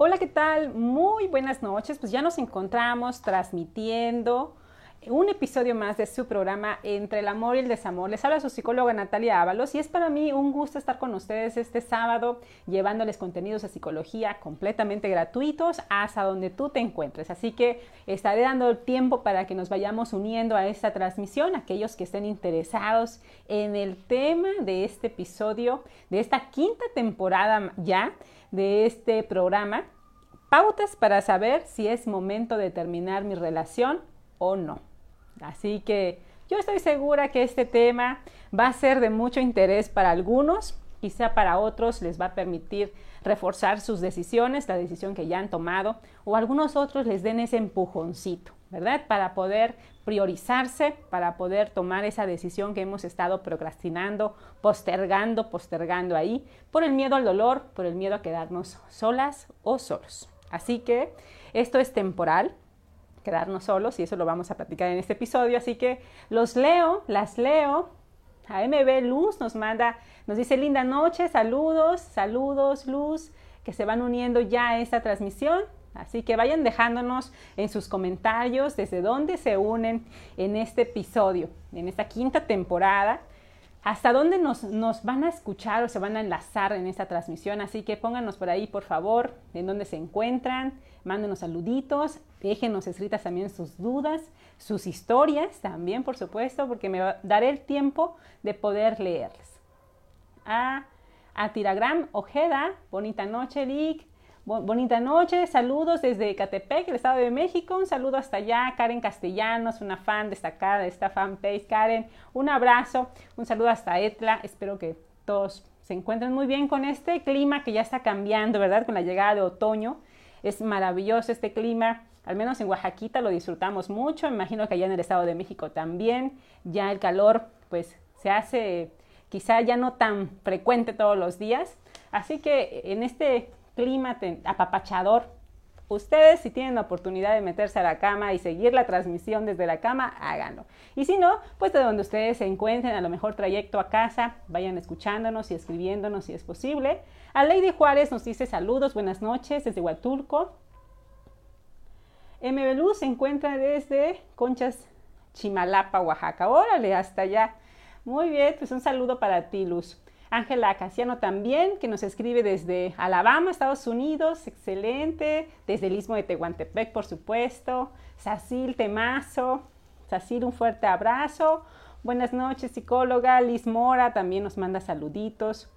Hola, ¿qué tal? Muy buenas noches. Pues ya nos encontramos transmitiendo un episodio más de su programa Entre el amor y el desamor. Les habla su psicóloga Natalia Ábalos y es para mí un gusto estar con ustedes este sábado llevándoles contenidos de psicología completamente gratuitos hasta donde tú te encuentres. Así que estaré dando tiempo para que nos vayamos uniendo a esta transmisión, aquellos que estén interesados en el tema de este episodio, de esta quinta temporada ya de este programa. Pautas para saber si es momento de terminar mi relación o no. Así que yo estoy segura que este tema va a ser de mucho interés para algunos, quizá para otros les va a permitir reforzar sus decisiones, la decisión que ya han tomado, o algunos otros les den ese empujoncito, ¿verdad? Para poder priorizarse, para poder tomar esa decisión que hemos estado procrastinando, postergando, postergando ahí, por el miedo al dolor, por el miedo a quedarnos solas o solos. Así que esto es temporal, quedarnos solos y eso lo vamos a platicar en este episodio. Así que los leo, las leo. A MB Luz nos manda, nos dice linda noche, saludos, saludos Luz, que se van uniendo ya a esta transmisión. Así que vayan dejándonos en sus comentarios desde dónde se unen en este episodio, en esta quinta temporada hasta dónde nos, van a escuchar o se van a enlazar en esta transmisión. Así que pónganos por ahí, por favor, en dónde se encuentran, mándenos saluditos, déjenos escritas también sus dudas, sus historias también, por supuesto, porque me daré el tiempo de poder leerles. A, a Tiragram Ojeda, bonita noche, Lick bonita noche, saludos desde Catepec, el Estado de México, un saludo hasta allá, Karen Castellanos, una fan destacada de esta fanpage, Karen, un abrazo, un saludo hasta Etla, espero que todos se encuentren muy bien con este clima que ya está cambiando, ¿verdad? Con la llegada de otoño, es maravilloso este clima, al menos en Oaxaquita lo disfrutamos mucho, imagino que allá en el Estado de México también, ya el calor pues se hace quizá ya no tan frecuente todos los días, así que en este clima apapachador. Ustedes si tienen la oportunidad de meterse a la cama y seguir la transmisión desde la cama, háganlo. Y si no, pues de donde ustedes se encuentren, a lo mejor trayecto a casa, vayan escuchándonos y escribiéndonos si es posible. A Lady Juárez nos dice saludos, buenas noches desde Huatulco. MB se encuentra desde Conchas, Chimalapa, Oaxaca. Órale, hasta allá. Muy bien, pues un saludo para ti, Luz. Ángela Casiano también, que nos escribe desde Alabama, Estados Unidos, excelente, desde el Istmo de Tehuantepec, por supuesto. Sacil Temazo, Sacil, un fuerte abrazo. Buenas noches, psicóloga. Liz Mora también nos manda saluditos.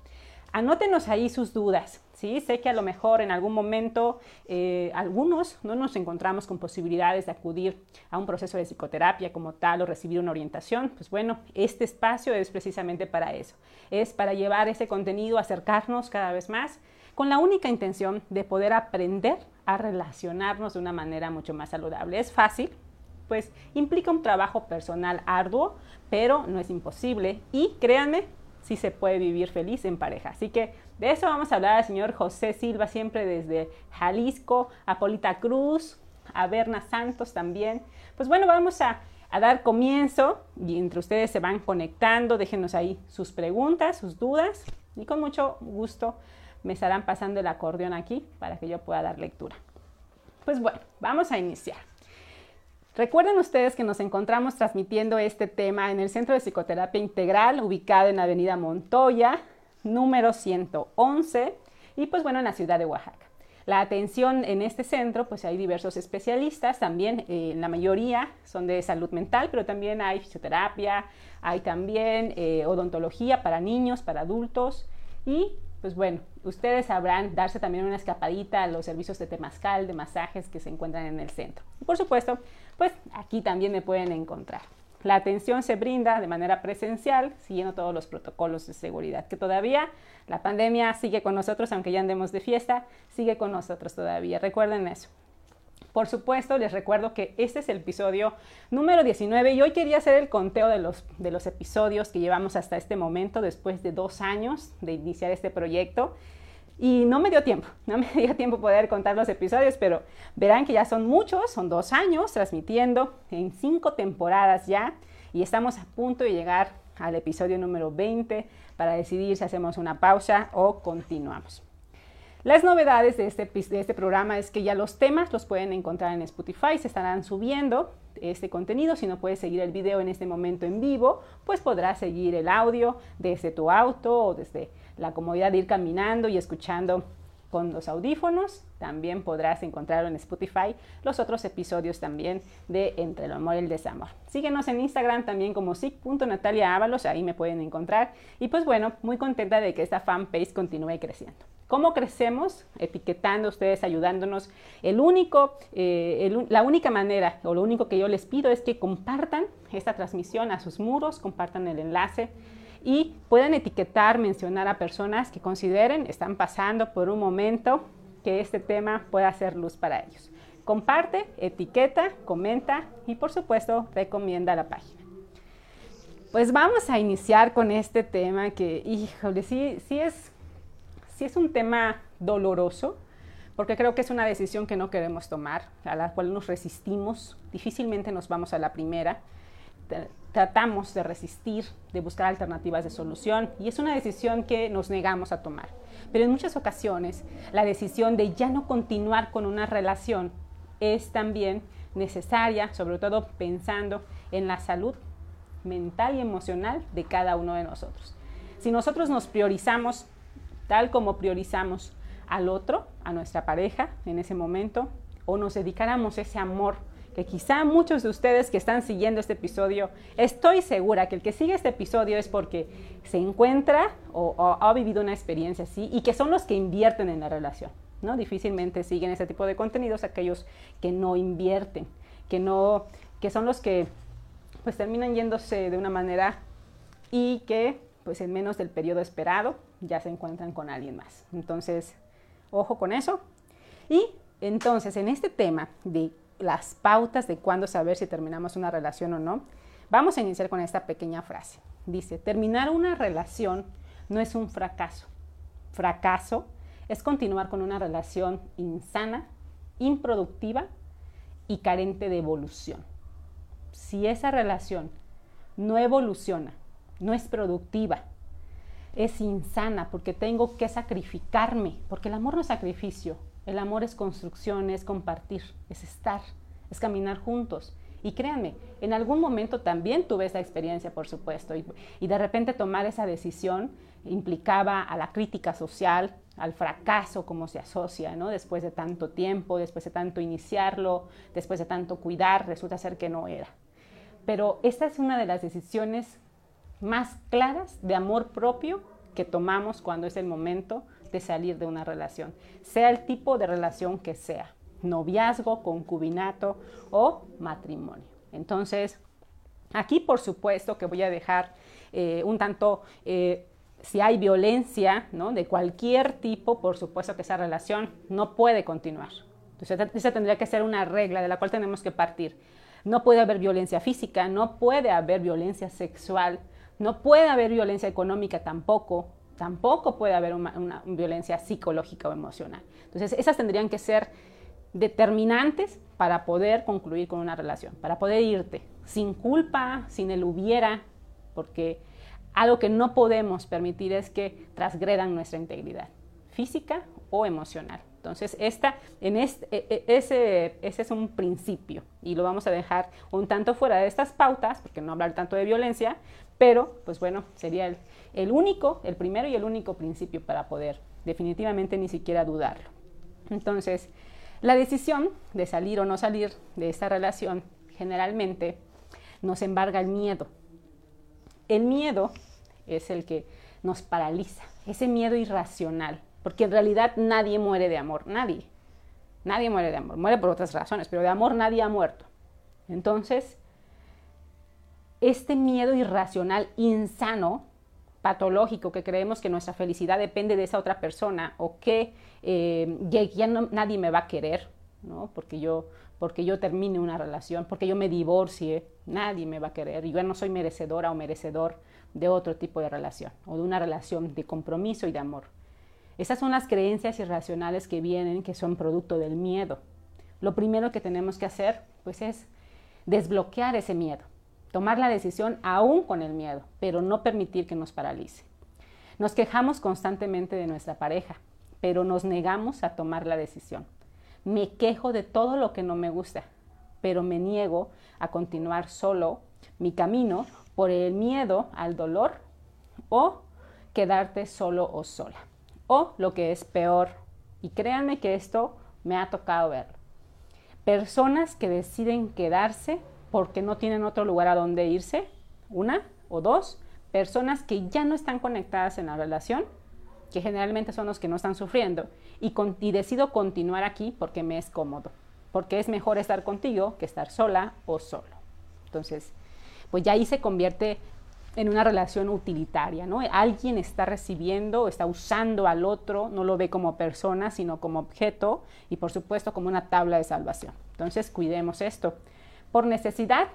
Anótenos ahí sus dudas. Sé que a lo mejor en algún momento eh, algunos no nos encontramos con posibilidades de acudir a un proceso de psicoterapia como tal o recibir una orientación. Pues bueno, este espacio es precisamente para eso. Es para llevar ese contenido, acercarnos cada vez más con la única intención de poder aprender a relacionarnos de una manera mucho más saludable. Es fácil, pues implica un trabajo personal arduo, pero no es imposible y créanme, sí se puede vivir feliz en pareja. Así que de eso vamos a hablar al señor José Silva, siempre desde Jalisco, a Polita Cruz, a Berna Santos también. Pues bueno, vamos a, a dar comienzo y entre ustedes se van conectando, déjenos ahí sus preguntas, sus dudas y con mucho gusto me estarán pasando el acordeón aquí para que yo pueda dar lectura. Pues bueno, vamos a iniciar. Recuerden ustedes que nos encontramos transmitiendo este tema en el Centro de Psicoterapia Integral, ubicado en Avenida Montoya, número 111, y pues bueno, en la ciudad de Oaxaca. La atención en este centro, pues hay diversos especialistas, también eh, la mayoría son de salud mental, pero también hay fisioterapia, hay también eh, odontología para niños, para adultos y pues bueno, ustedes sabrán darse también una escapadita a los servicios de temazcal, de masajes que se encuentran en el centro. Por supuesto, pues aquí también me pueden encontrar. La atención se brinda de manera presencial, siguiendo todos los protocolos de seguridad, que todavía la pandemia sigue con nosotros, aunque ya andemos de fiesta, sigue con nosotros todavía. Recuerden eso. Por supuesto, les recuerdo que este es el episodio número 19 y hoy quería hacer el conteo de los, de los episodios que llevamos hasta este momento, después de dos años de iniciar este proyecto. Y no me dio tiempo, no me dio tiempo poder contar los episodios, pero verán que ya son muchos, son dos años transmitiendo en cinco temporadas ya y estamos a punto de llegar al episodio número 20 para decidir si hacemos una pausa o continuamos. Las novedades de este, de este programa es que ya los temas los pueden encontrar en Spotify, se estarán subiendo este contenido. Si no puedes seguir el video en este momento en vivo, pues podrás seguir el audio desde tu auto o desde la comodidad de ir caminando y escuchando con los audífonos. También podrás encontrar en Spotify los otros episodios también de Entre el amor y el desamor. Síguenos en Instagram también como sic.nataliaábalos, ahí me pueden encontrar. Y pues bueno, muy contenta de que esta fanpage continúe creciendo. ¿Cómo crecemos? Etiquetando ustedes, ayudándonos. El único, eh, la única manera o lo único que yo les pido es que compartan esta transmisión a sus muros, compartan el enlace y pueden etiquetar, mencionar a personas que consideren están pasando por un momento que este tema pueda hacer luz para ellos. Comparte, etiqueta, comenta y por supuesto recomienda la página. Pues vamos a iniciar con este tema que, híjole, sí, sí, es, sí es un tema doloroso, porque creo que es una decisión que no queremos tomar, a la cual nos resistimos, difícilmente nos vamos a la primera tratamos de resistir, de buscar alternativas de solución y es una decisión que nos negamos a tomar. Pero en muchas ocasiones la decisión de ya no continuar con una relación es también necesaria, sobre todo pensando en la salud mental y emocional de cada uno de nosotros. Si nosotros nos priorizamos tal como priorizamos al otro, a nuestra pareja en ese momento, o nos dedicáramos ese amor que quizá muchos de ustedes que están siguiendo este episodio, estoy segura que el que sigue este episodio es porque se encuentra o, ha vivido una experiencia así y que son los que invierten en la relación. ¿no? Difícilmente siguen ese tipo de contenidos aquellos que no invierten, que, no, que son los que pues terminan yéndose de una manera y que pues en menos del periodo esperado ya se encuentran con alguien más. Entonces, ojo con eso. Y entonces, en este tema de las pautas de cuándo saber si terminamos una relación o no, vamos a iniciar con esta pequeña frase. Dice, terminar una relación no es un fracaso. Fracaso es continuar con una relación insana, improductiva y carente de evolución. Si esa relación no evoluciona, no es productiva, es insana porque tengo que sacrificarme, porque el amor no es sacrificio, el amor es construcción, es compartir, es estar, es caminar juntos. Y créanme, en algún momento también tuve esa experiencia, por supuesto, y, de repente tomar esa decisión implicaba a la crítica social, al fracaso como se asocia, ¿no? Después de tanto tiempo, después de tanto iniciarlo, después de tanto cuidar, resulta ser que no era. Pero esta es una de las decisiones más claras de amor propio que tomamos cuando es el momento de salir de una relación, sea el tipo de relación que sea, noviazgo, concubinato o matrimonio. Entonces, aquí por supuesto que voy a dejar eh, un tanto, eh, si hay violencia ¿no? de cualquier tipo, por supuesto que esa relación no puede continuar. Entonces, esa tendría que ser una regla de la cual tenemos que partir. No puede haber violencia física, no puede haber violencia sexual, no puede haber violencia económica tampoco, tampoco puede haber una, violencia psicológica o emocional. Entonces, esas tendrían que ser determinantes para poder concluir con una relación, para poder irte sin culpa, sin el hubiera, porque algo que no podemos permitir es que transgredan nuestra integridad física o emocional. Entonces, esta, en este, ese, ese, es un principio y lo vamos a dejar un tanto fuera de estas pautas, porque no hablar tanto de violencia, pero pues bueno, sería el, el único, el primero y el único principio para poder definitivamente ni siquiera dudarlo. Entonces, la decisión de salir o no salir de esta relación generalmente nos embarga el miedo. El miedo es el que nos paraliza, ese miedo irracional, porque en realidad nadie muere de amor, nadie. Nadie muere de amor, muere por otras razones, pero de amor nadie ha muerto. Entonces, este miedo irracional, insano, patológico que creemos que nuestra felicidad depende de esa otra persona o que eh, ya, nadie me va a querer, ¿no? Porque yo, porque yo termine una relación, porque yo me divorcie, nadie me va a querer. Yo no soy merecedora o merecedor de otro tipo de relación o de una relación de compromiso y de amor. Esas son las creencias irracionales que vienen, que son producto del miedo. Lo primero que tenemos que hacer, pues, es desbloquear ese miedo tomar la decisión aún con el miedo, pero no permitir que nos paralice. Nos quejamos constantemente de nuestra pareja, pero nos negamos a tomar la decisión. Me quejo de todo lo que no me gusta, pero me niego a continuar solo mi camino por el miedo al dolor o quedarte solo o sola. O lo que es peor, y créanme que esto me ha tocado verlo. Personas que deciden quedarse porque no tienen otro lugar a donde irse, una o dos, personas que ya no están conectadas en la relación, que generalmente son los que no están sufriendo, y, y decido continuar aquí porque me es cómodo, porque es mejor estar contigo que estar sola o solo. Entonces, pues ya ahí se convierte en una relación utilitaria, ¿no? Alguien está recibiendo, está usando al otro, no lo ve como persona, sino como objeto y por supuesto como una tabla de salvación. Entonces, cuidemos esto por necesidad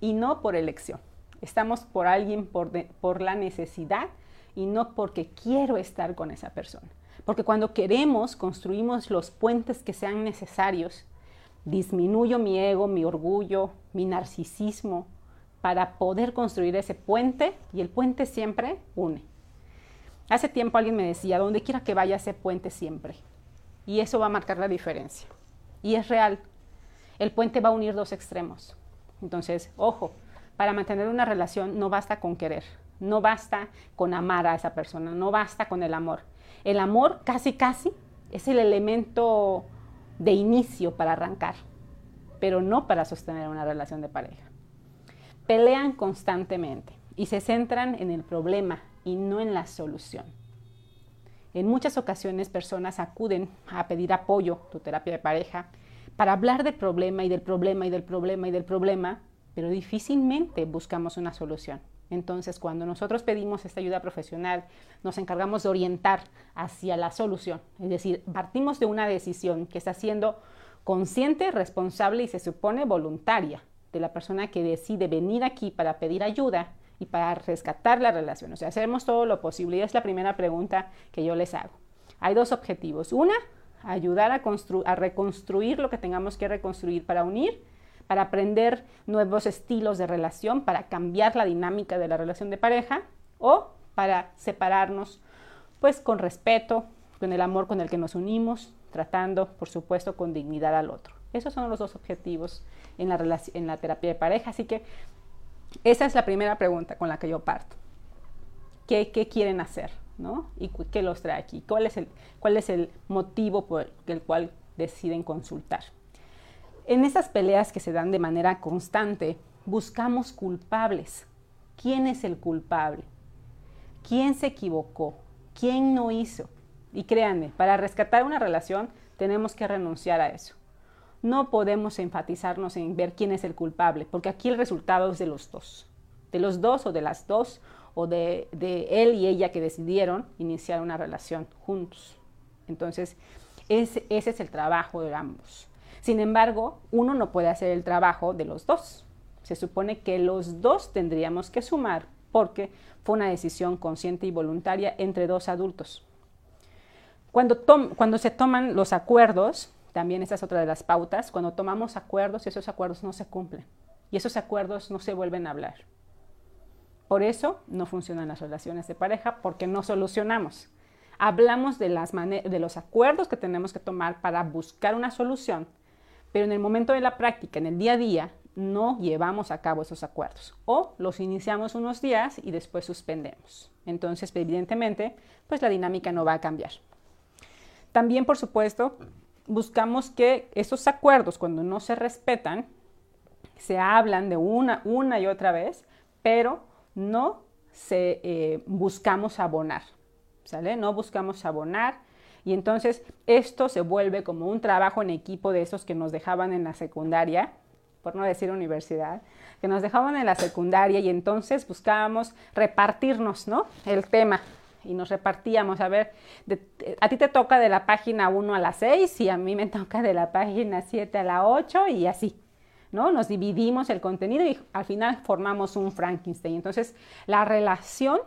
y no por elección. Estamos por alguien por, la necesidad y no porque quiero estar con esa persona. Porque cuando queremos, construimos los puentes que sean necesarios. Disminuyo mi ego, mi orgullo, mi narcisismo, para poder construir ese puente y el puente siempre une. Hace tiempo alguien me decía, donde quiera que vaya ese puente siempre. Y eso va a marcar la diferencia. Y es real. El puente va a unir dos extremos. Entonces, ojo, para mantener una relación no basta con querer, no basta con amar a esa persona, no basta con el amor. El amor casi, casi es el elemento de inicio para arrancar, pero no para sostener una relación de pareja pelean constantemente y se centran en el problema y no en la solución. En muchas ocasiones personas acuden a pedir apoyo, tu terapia de pareja, para hablar del problema y del problema y del problema y del problema, pero difícilmente buscamos una solución. Entonces, cuando nosotros pedimos esta ayuda profesional, nos encargamos de orientar hacia la solución. Es decir, partimos de una decisión que está siendo consciente, responsable y se supone voluntaria de la persona que decide venir aquí para pedir ayuda y para rescatar la relación. O sea, hacemos todo lo posible. Y es la primera pregunta que yo les hago. Hay dos objetivos. Una, ayudar a, a reconstruir lo que tengamos que reconstruir para unir, para aprender nuevos estilos de relación, para cambiar la dinámica de la relación de pareja o para separarnos, pues con respeto, con el amor con el que nos unimos, tratando, por supuesto, con dignidad al otro. Esos son los dos objetivos en la, en la terapia de pareja. Así que esa es la primera pregunta con la que yo parto. ¿Qué, qué quieren hacer? ¿Y qué los trae aquí? ¿Cuál es el, cuál es el motivo por el cual deciden consultar? En esas peleas que se dan de manera constante, buscamos culpables. ¿Quién es el culpable? ¿Quién se equivocó? ¿Quién no hizo? Y créanme, para rescatar una relación tenemos que renunciar a eso no podemos enfatizarnos en ver quién es el culpable, porque aquí el resultado es de los dos, de los dos o de las dos, o de, él y ella que decidieron iniciar una relación juntos. Entonces, ese, ese es el trabajo de ambos. Sin embargo, uno no puede hacer el trabajo de los dos. Se supone que los dos tendríamos que sumar porque fue una decisión consciente y voluntaria entre dos adultos. Cuando, cuando se toman los acuerdos, también esa es otra de las pautas, cuando tomamos acuerdos y esos acuerdos no se cumplen y esos acuerdos no se vuelven a hablar. Por eso no funcionan las relaciones de pareja porque no solucionamos. Hablamos de, los acuerdos que tenemos que tomar para buscar una solución, pero en el momento de la práctica, en el día a día, no llevamos a cabo esos acuerdos o los iniciamos unos días y después suspendemos. Entonces, evidentemente, pues la dinámica no va a cambiar. También, por supuesto, buscamos que esos acuerdos, cuando no se respetan, se hablan de una, una y otra vez, pero no se eh, buscamos abonar, ¿sale? No buscamos abonar y entonces esto se vuelve como un trabajo en equipo de esos que nos dejaban en la secundaria, por no decir universidad, que nos dejaban en la secundaria y entonces buscábamos repartirnos, ¿no? El tema, y nos repartíamos, a ver, a ti te toca de la página 1 a la 6 y a mí me toca de la página 7 a la 8 y así, ¿no? Nos dividimos el contenido y al final formamos un Frankenstein. Entonces, la relación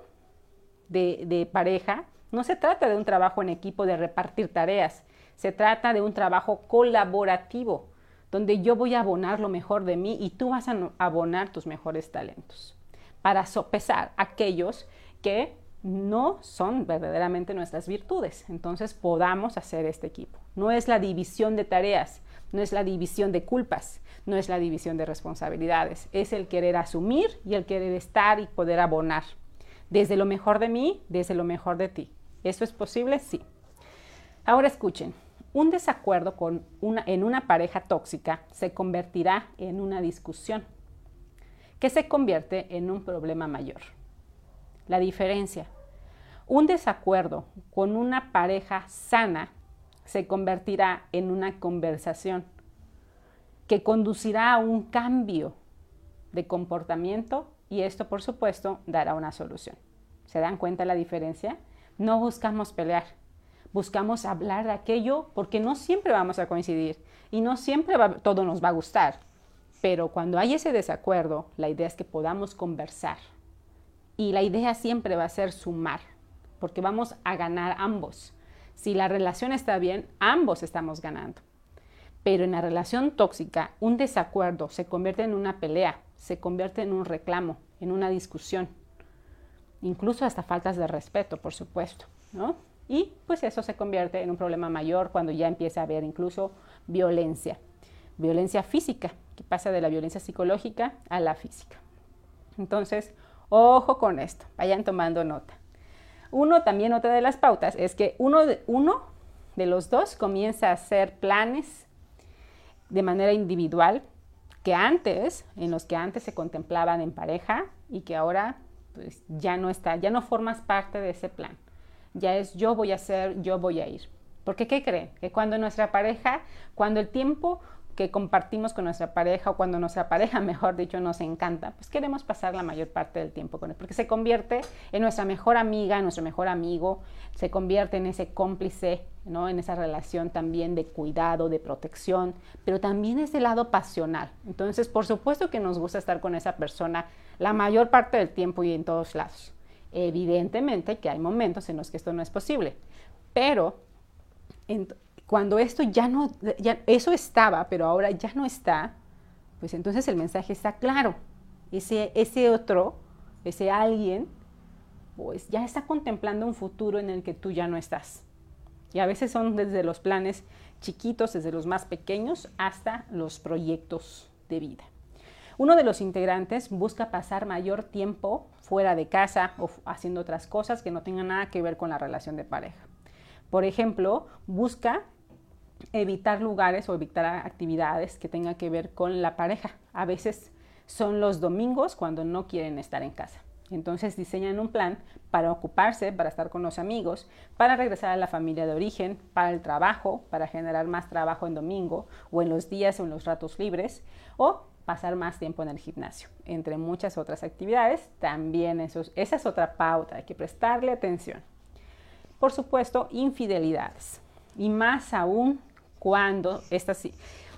de, de pareja no se trata de un trabajo en equipo de repartir tareas, se trata de un trabajo colaborativo, donde yo voy a abonar lo mejor de mí y tú vas a abonar tus mejores talentos, para sopesar aquellos que no son verdaderamente nuestras virtudes. Entonces podamos hacer este equipo. No es la división de tareas, no es la división de culpas, no es la división de responsabilidades, es el querer asumir y el querer estar y poder abonar. Desde lo mejor de mí, desde lo mejor de ti. ¿Eso es posible? Sí. Ahora escuchen, un desacuerdo en una pareja tóxica se convertirá en una discusión, que se convierte en un problema mayor. La diferencia. Un desacuerdo con una pareja sana se convertirá en una conversación que conducirá a un cambio de comportamiento y esto, por supuesto, dará una solución. ¿Se dan cuenta la diferencia? No buscamos pelear, buscamos hablar de aquello porque no siempre vamos a coincidir y no siempre todo nos va a gustar. Pero cuando hay ese desacuerdo, la idea es que podamos conversar. Y la idea siempre va a ser sumar, porque vamos a ganar ambos. Si la relación está bien, ambos estamos ganando. Pero en la relación tóxica, un desacuerdo se convierte en una pelea, se convierte en un reclamo, en una discusión, incluso hasta faltas de respeto, por supuesto, ¿no? Y pues eso se convierte en un problema mayor cuando ya empieza a haber incluso violencia, violencia física, que pasa de la violencia psicológica a la física. Entonces, ojo con esto, vayan tomando nota. Uno, también otra de las pautas, es que uno de, uno de los dos comienza a hacer planes de manera individual que antes, en los que antes se contemplaban en pareja y que ahora pues, ya no está, ya no formas parte de ese plan ya es yo voy a hacer, yo voy a ir. Porque ¿qué creen? Que cuando nuestra pareja, cuando el tiempo que compartimos con nuestra pareja o cuando nuestra pareja, mejor dicho, nos encanta, pues queremos pasar la mayor parte del tiempo con él, porque se convierte en nuestra mejor amiga, en nuestro mejor amigo, se convierte en ese cómplice, ¿no? En esa relación también de cuidado, de protección, pero también es del lado pasional. Entonces, por supuesto que nos gusta estar con esa persona la mayor parte del tiempo y en todos lados. Evidentemente que hay momentos en los que esto no es posible, pero cuando esto ya no, eso estaba, pero ahora ya no está, pues entonces el mensaje está claro. Ese, ese otro, ese alguien, pues ya está contemplando un futuro en el que tú ya no estás. Y a veces son desde los planes chiquitos, desde los más pequeños, hasta los proyectos de vida. Uno de los integrantes busca pasar mayor tiempo fuera de casa o haciendo otras cosas que no tengan nada que ver con la relación de pareja. Por ejemplo, busca evitar lugares o evitar actividades que tengan que ver con la pareja. A veces son los domingos cuando no quieren estar en casa. Entonces diseñan un plan para ocuparse, para estar con los amigos, para regresar a la familia de origen, para el trabajo, para generar más trabajo en domingo o en los días o en los ratos libres, o pasar más tiempo en el gimnasio, entre muchas otras actividades. También eso, esa es otra pauta, hay que prestarle atención. Por supuesto, infidelidades. Y más aún cuando estas...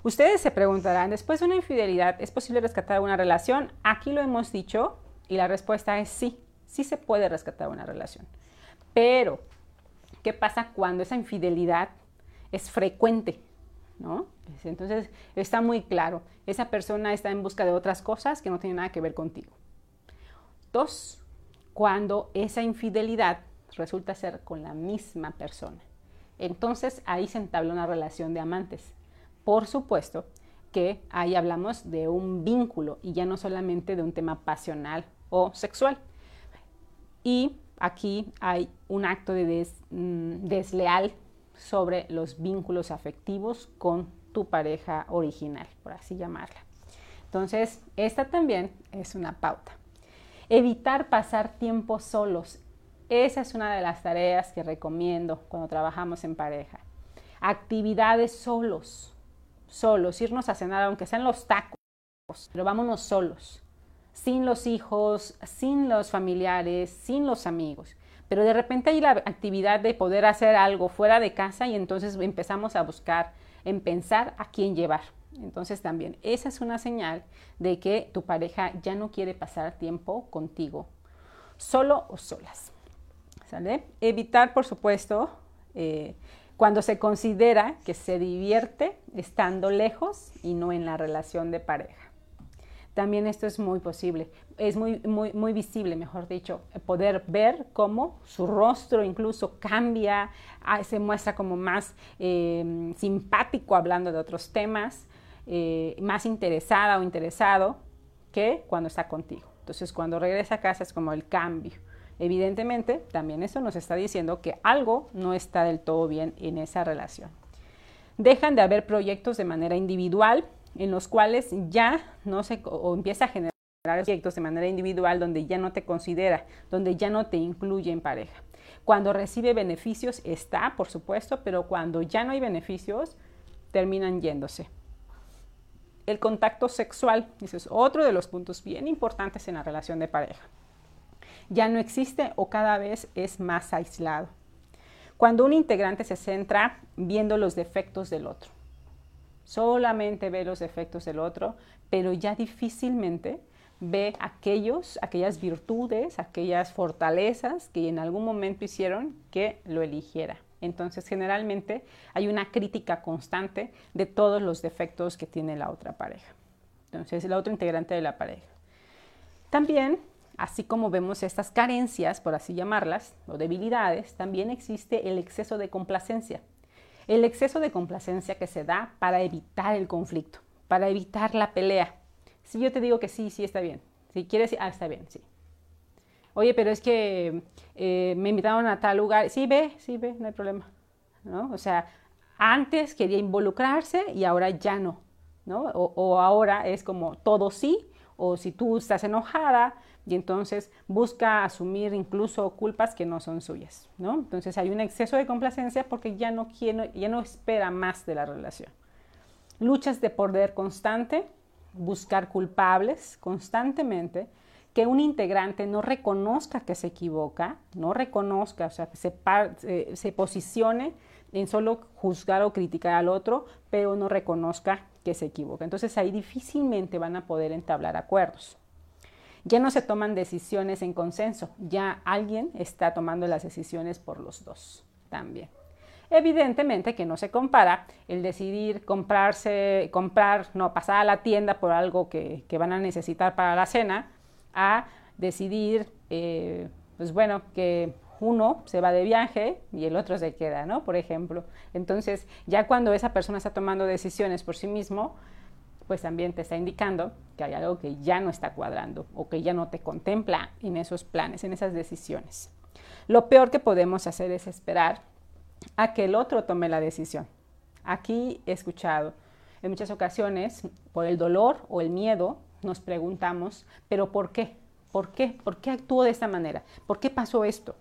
Ustedes se preguntarán, después de una infidelidad, ¿es posible rescatar una relación? Aquí lo hemos dicho y la respuesta es sí, sí se puede rescatar una relación. Pero, ¿qué pasa cuando esa infidelidad es frecuente? ¿no? Entonces está muy claro, esa persona está en busca de otras cosas que no tienen nada que ver contigo. Dos, cuando esa infidelidad resulta ser con la misma persona. Entonces ahí se entabla una relación de amantes. Por supuesto que ahí hablamos de un vínculo y ya no solamente de un tema pasional o sexual. Y aquí hay un acto de mm, desleal sobre los vínculos afectivos con tu pareja original, por así llamarla. Entonces, esta también es una pauta. Evitar pasar tiempo solos. Esa es una de las tareas que recomiendo cuando trabajamos en pareja. Actividades solos, solos, irnos a cenar, aunque sean los tacos, pero vámonos solos, sin los hijos, sin los familiares, sin los amigos pero de repente hay la actividad de poder hacer algo fuera de casa y entonces empezamos a buscar en pensar a quién llevar. Entonces también esa es una señal de que tu pareja ya no quiere pasar tiempo contigo, solo o solas. Evitar, por supuesto, eh, cuando se considera que se divierte estando lejos y no en la relación de pareja. también esto es muy posible, es muy, muy, visible, mejor dicho, poder ver cómo su rostro incluso cambia, ah, se muestra como más eh, simpático hablando de otros temas, eh, más interesada o interesado que cuando está contigo. Entonces, cuando regresa a casa es como el cambio. Evidentemente, también eso nos está diciendo que algo no está del todo bien en esa relación. Dejan de haber proyectos de manera individual en los cuales ya no se o empieza a generar proyectos de manera individual donde ya no te considera, donde ya no te incluye en pareja. Cuando recibe beneficios está, por supuesto, pero cuando ya no hay beneficios, terminan yéndose. El contacto sexual, ese es otro de los puntos bien importantes en la relación de pareja. Ya no existe o cada vez es más aislado. Cuando un integrante se centra viendo los defectos del otro solamente ve los defectos del otro, pero ya difícilmente ve aquellos, aquellas virtudes, aquellas fortalezas que en algún momento hicieron que lo eligiera. Entonces, generalmente hay una crítica constante de todos los defectos que tiene la otra pareja. Entonces, el otro integrante de la pareja. También, así como vemos estas carencias, por así llamarlas, o debilidades, también existe el exceso de complacencia. El exceso de complacencia que se da para evitar el conflicto, para evitar la pelea. Si yo te digo que sí, sí está bien. Si quieres, ah, está bien, sí. Oye, pero es que eh, me invitaron a tal lugar. Sí, ve, sí, ve, no hay problema. ¿No? O sea, antes quería involucrarse y ahora ya no. ¿no? o ahora es como todo sí, o si tú estás enojada, y entonces busca asumir incluso culpas que no son suyas, ¿no? Entonces hay un exceso de complacencia porque ya no, quiere, ya no espera más de la relación. Luchas de poder constante, buscar culpables constantemente, que un integrante no reconozca que se equivoca, no reconozca, o sea, que se, se posicione en solo juzgar o criticar al otro, pero no reconozca que se equivoca. Entonces ahí difícilmente van a poder entablar acuerdos. Ya no se toman decisiones en consenso, ya alguien está tomando las decisiones por los dos también. Evidentemente que no se compara el decidir comprarse, comprar, no, pasar a la tienda por algo que, van a necesitar para la cena, a decidir, eh, pues bueno, que uno se va de viaje y el otro se queda, ¿no? Por ejemplo. Entonces, ya cuando esa persona está tomando decisiones por sí mismo, pues también te está indicando que hay algo que ya no está cuadrando o que ya no te contempla en esos planes, en esas decisiones. Lo peor que podemos hacer es esperar a que el otro tome la decisión. Aquí he escuchado en muchas ocasiones, por el dolor o el miedo, nos preguntamos, pero ¿por qué? ¿Por qué? ¿Por qué actuó de esta manera? ¿Por qué pasó esto?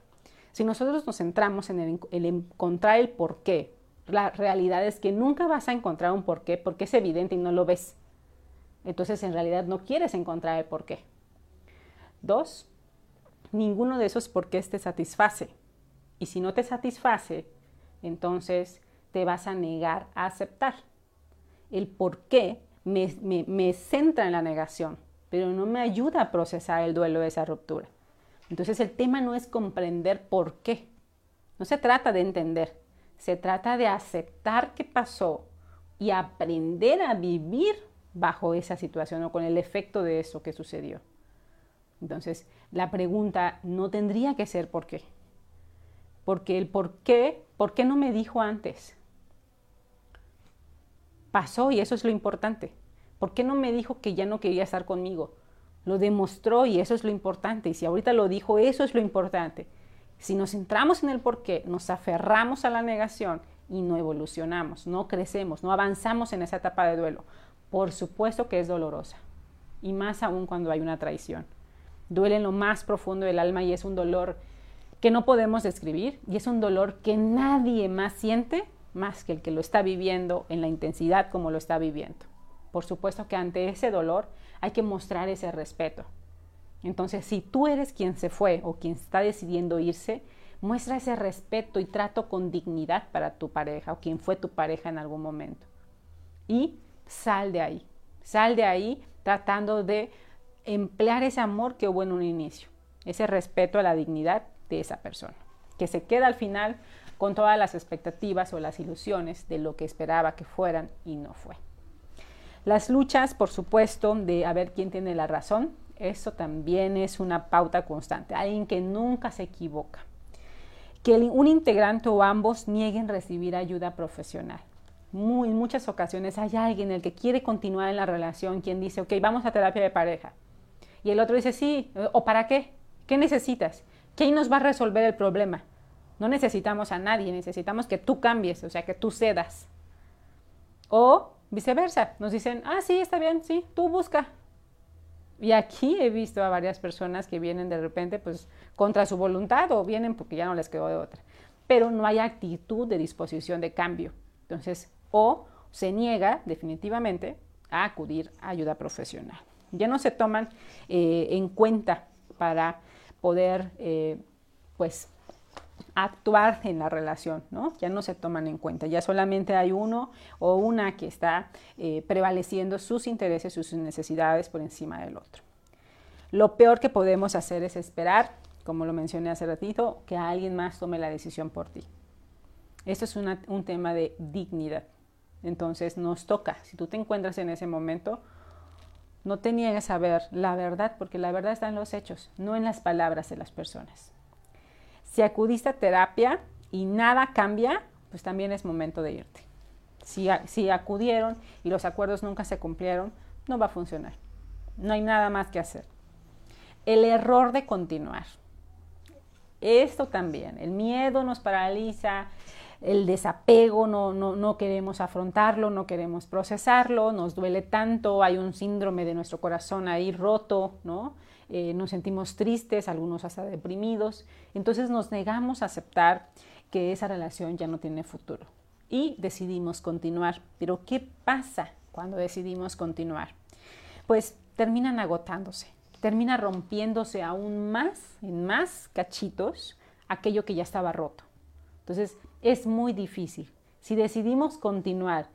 Si nosotros nos centramos en el, el encontrar el por qué, la realidad es que nunca vas a encontrar un porqué porque es evidente y no lo ves. Entonces en realidad no quieres encontrar el porqué. Dos, ninguno de esos porqués te satisface. Y si no te satisface, entonces te vas a negar a aceptar. El porqué me, me, me centra en la negación, pero no me ayuda a procesar el duelo de esa ruptura. Entonces el tema no es comprender por qué. No se trata de entender, se trata de aceptar qué pasó y aprender a vivir bajo esa situación o con el efecto de eso que sucedió. Entonces, la pregunta no tendría que ser por qué. Porque el por qué, ¿por qué no me dijo antes? Pasó y eso es lo importante. ¿Por qué no me dijo que ya no quería estar conmigo? Lo demostró y eso es lo importante. Y si ahorita lo dijo, eso es lo importante. Si nos centramos en el por qué, nos aferramos a la negación y no evolucionamos, no crecemos, no avanzamos en esa etapa de duelo. Por supuesto que es dolorosa, y más aún cuando hay una traición. Duele en lo más profundo del alma y es un dolor que no podemos describir y es un dolor que nadie más siente más que el que lo está viviendo en la intensidad como lo está viviendo. Por supuesto que ante ese dolor hay que mostrar ese respeto, entonces, si tú eres quien se fue o quien está decidiendo irse, muestra ese respeto y trato con dignidad para tu pareja o quien fue tu pareja en algún momento. Y sal de ahí, sal de ahí tratando de emplear ese amor que hubo en un inicio, ese respeto a la dignidad de esa persona, que se queda al final con todas las expectativas o las ilusiones de lo que esperaba que fueran y no fue. Las luchas, por supuesto, de a ver quién tiene la razón, eso también es una pauta constante, alguien que nunca se equivoca. Que un integrante o ambos nieguen recibir ayuda profesional. En muchas ocasiones hay alguien el que quiere continuar en la relación, quien dice, ok, vamos a terapia de pareja. Y el otro dice, sí, ¿o para qué? ¿Qué necesitas? ¿Quién nos va a resolver el problema? No necesitamos a nadie, necesitamos que tú cambies, o sea, que tú cedas. O viceversa, nos dicen, ah, sí, está bien, sí, tú busca. Y aquí he visto a varias personas que vienen de repente, pues, contra su voluntad o vienen porque ya no les quedó de otra. Pero no hay actitud de disposición de cambio. Entonces, o se niega definitivamente a acudir a ayuda profesional. Ya no se toman eh, en cuenta para poder, eh, pues, actuar en la relación, ¿no? Ya no se toman en cuenta, ya solamente hay uno o una que está eh, prevaleciendo sus intereses, sus necesidades por encima del otro. Lo peor que podemos hacer es esperar, como lo mencioné hace ratito, que alguien más tome la decisión por ti. Esto es un tema de dignidad. Entonces nos toca, si tú te encuentras en ese momento, no te niegues a ver la verdad, porque la verdad está en los hechos, no en las palabras de las personas. Si acudiste a terapia y nada cambia, pues también es momento de irte. Si, acudieron y los acuerdos nunca se cumplieron, no va a funcionar. No hay nada más que hacer. El error de continuar. Esto también, el miedo nos paraliza, el desapego, no, no, no, queremos afrontarlo, no queremos procesarlo, nos duele tanto, hay un síndrome de nuestro corazón ahí roto, ¿no? Eh, nos sentimos tristes, algunos hasta deprimidos, entonces nos negamos a aceptar que esa relación ya no tiene futuro y decidimos continuar. Pero ¿qué pasa cuando decidimos continuar? Pues terminan agotándose, termina rompiéndose aún más, en más cachitos, aquello que ya estaba roto. Entonces es muy difícil. Si decidimos continuar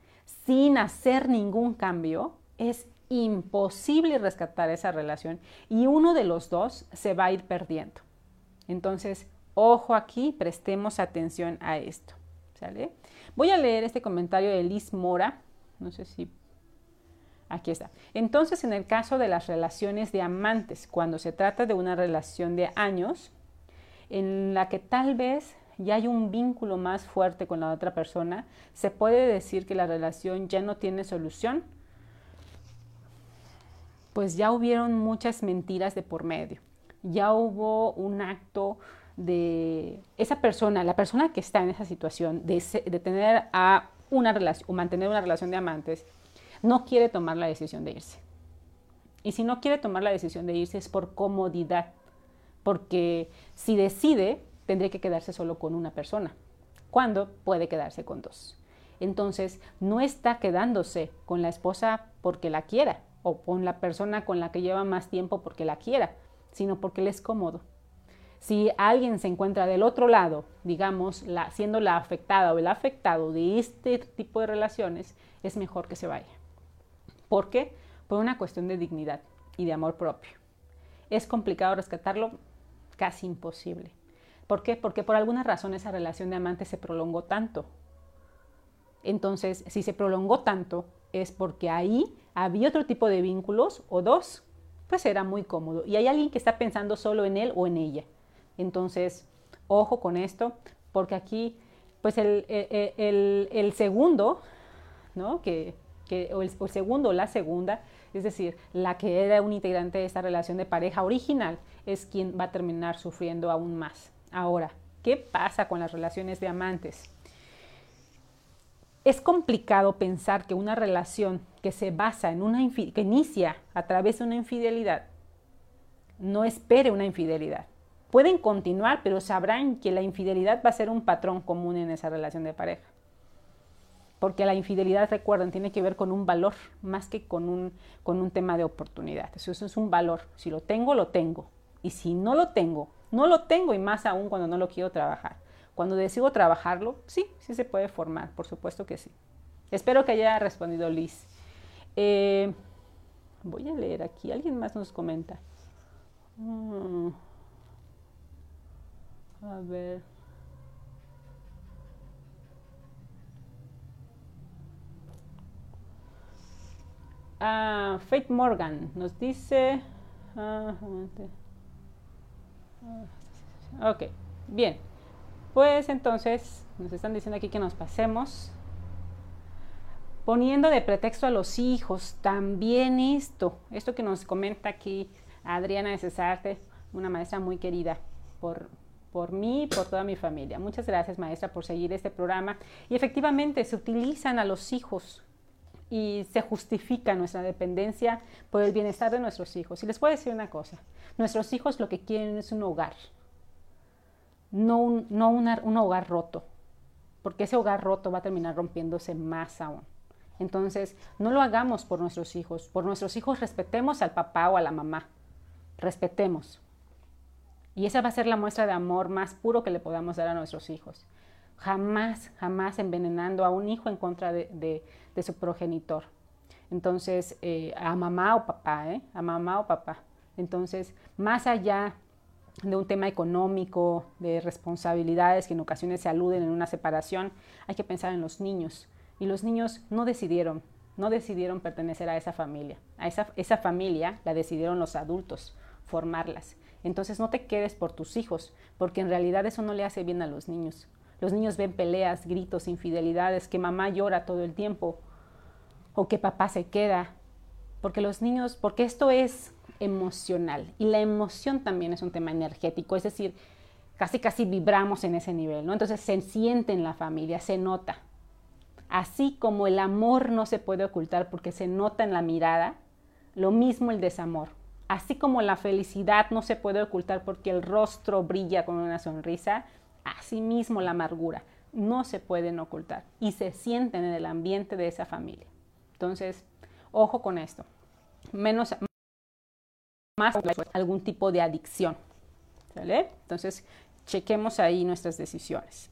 sin hacer ningún cambio, es imposible rescatar esa relación y uno de los dos se va a ir perdiendo. Entonces, ojo aquí, prestemos atención a esto. ¿Sale? Voy a leer este comentario de Liz Mora. No sé si... Aquí está. Entonces, en el caso de las relaciones de amantes, cuando se trata de una relación de años, en la que tal vez ya hay un vínculo más fuerte con la otra persona, se puede decir que la relación ya no tiene solución pues ya hubieron muchas mentiras de por medio. Ya hubo un acto de esa persona, la persona que está en esa situación de, tener a una relación o mantener una relación de amantes, no quiere tomar la decisión de irse. Y si no quiere tomar la decisión de irse es por comodidad, porque si decide, tendría que quedarse solo con una persona, cuando puede quedarse con dos. Entonces, no está quedándose con la esposa porque la quiera, o con la persona con la que lleva más tiempo porque la quiera, sino porque le es cómodo. Si alguien se encuentra del otro lado, digamos, la, siendo la afectada o el afectado de este tipo de relaciones, es mejor que se vaya. ¿Por qué? Por una cuestión de dignidad y de amor propio. ¿Es complicado rescatarlo? Casi imposible. ¿Por qué? Porque por alguna razón esa relación de amante se prolongó tanto. Entonces, si se prolongó tanto, es porque ahí había otro tipo de vínculos o dos, pues era muy cómodo. Y hay alguien que está pensando solo en él o en ella. Entonces, ojo con esto, porque aquí, pues el, el, segundo, ¿no? Que, que o, el, segundo o la segunda, es decir, la que era un integrante de esta relación de pareja original, es quien va a terminar sufriendo aún más. Ahora, ¿qué pasa con las relaciones de amantes? Es complicado pensar que una relación que se basa en una que inicia a través de una infidelidad no espere una infidelidad. Pueden continuar, pero sabrán que la infidelidad va a ser un patrón común en esa relación de pareja. Porque la infidelidad, recuerden, tiene que ver con un valor más que con un, con un tema de oportunidad. Eso, eso es un valor. Si lo tengo, lo tengo. Y si no lo tengo, no lo tengo y más aún cuando no lo quiero trabajar. Cuando decido trabajarlo, sí, sí se puede formar, por supuesto que sí. Espero que haya respondido Liz. Eh, voy a leer aquí, alguien más nos comenta. Mm. A ver. uh, Faith Morgan nos dice... Uh, ok, bien. Pues entonces nos están diciendo aquí que nos pasemos poniendo de pretexto a los hijos. También esto, esto que nos comenta aquí Adriana de Cesarte, una maestra muy querida por, por mí y por toda mi familia. Muchas gracias, maestra, por seguir este programa. Y efectivamente se utilizan a los hijos y se justifica nuestra dependencia por el bienestar de nuestros hijos. Y les puedo decir una cosa, nuestros hijos lo que quieren es un hogar, no un, no un hogar roto, porque ese hogar roto va a terminar rompiéndose más aún. Entonces, no lo hagamos por nuestros hijos. Por nuestros hijos respetemos al papá o a la mamá. Respetemos. Y esa va a ser la muestra de amor más puro que le podamos dar a nuestros hijos. Jamás, jamás envenenando a un hijo en contra de, su progenitor. Entonces, eh, a mamá o papá, ¿eh? A mamá o papá. Entonces, más allá de un tema económico, de responsabilidades que en ocasiones se aluden en una separación, hay que pensar en los niños. Y los niños no decidieron, no decidieron pertenecer a esa familia. A esa, esa familia la decidieron los adultos, formarlas. Entonces no te quedes por tus hijos, porque en realidad eso no le hace bien a los niños. Los niños ven peleas, gritos, infidelidades, que mamá llora todo el tiempo o que papá se queda. Porque los niños, porque esto es emocional y la emoción también es un tema energético, es decir, casi casi vibramos en ese nivel, ¿no? Entonces se siente en la familia, se nota. Así como el amor no se puede ocultar porque se nota en la mirada, lo mismo el desamor. Así como la felicidad no se puede ocultar porque el rostro brilla con una sonrisa, así mismo la amargura no se pueden ocultar y se sienten en el ambiente de esa familia. Entonces, ojo con esto. Menos más algún tipo de adicción. Entonces, chequemos ahí nuestras decisiones.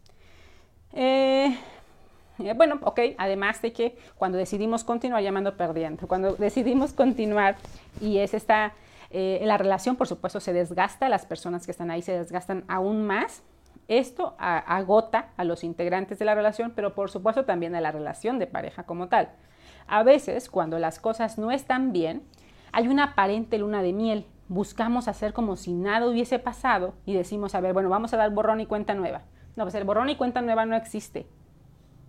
Eh, eh, bueno, ok, además de que cuando decidimos continuar llamando perdiendo, cuando decidimos continuar y es esta, eh, la relación por supuesto se desgasta, las personas que están ahí se desgastan aún más, esto agota a los integrantes de la relación, pero por supuesto también a la relación de pareja como tal. A veces, cuando las cosas no están bien, hay una aparente luna de miel. Buscamos hacer como si nada hubiese pasado y decimos, a ver, bueno, vamos a dar borrón y cuenta nueva. No, pues el borrón y cuenta nueva no existe.